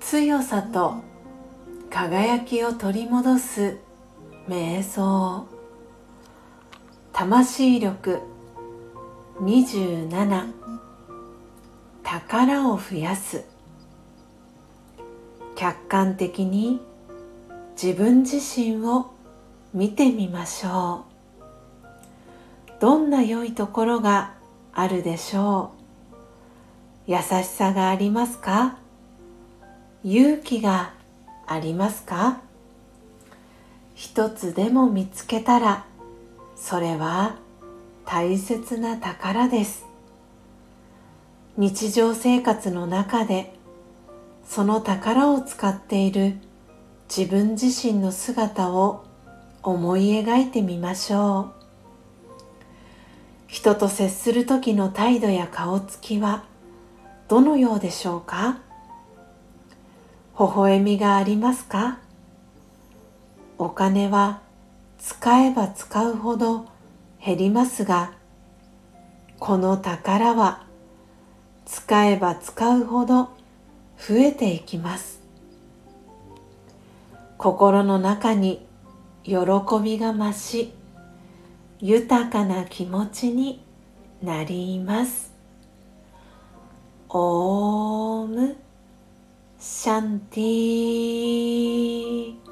強さと輝きを取り戻す瞑想魂力27宝を増やす客観的に自分自身を見てみましょうどんな良いところがあるでしょう？優しさがありますか？勇気がありますか？一つでも見つけたらそれは大切な宝です。日常生活の中でその宝を使っている自分自身の姿を思い描いてみましょう。人と接する時の態度や顔つきはどのようでしょうか？微笑みがありますか？お金は使えば使うほど減りますがこの宝は使えば使うほど増えていきます。心の中に喜びが増し豊かな気持ちになります。オームシャンティ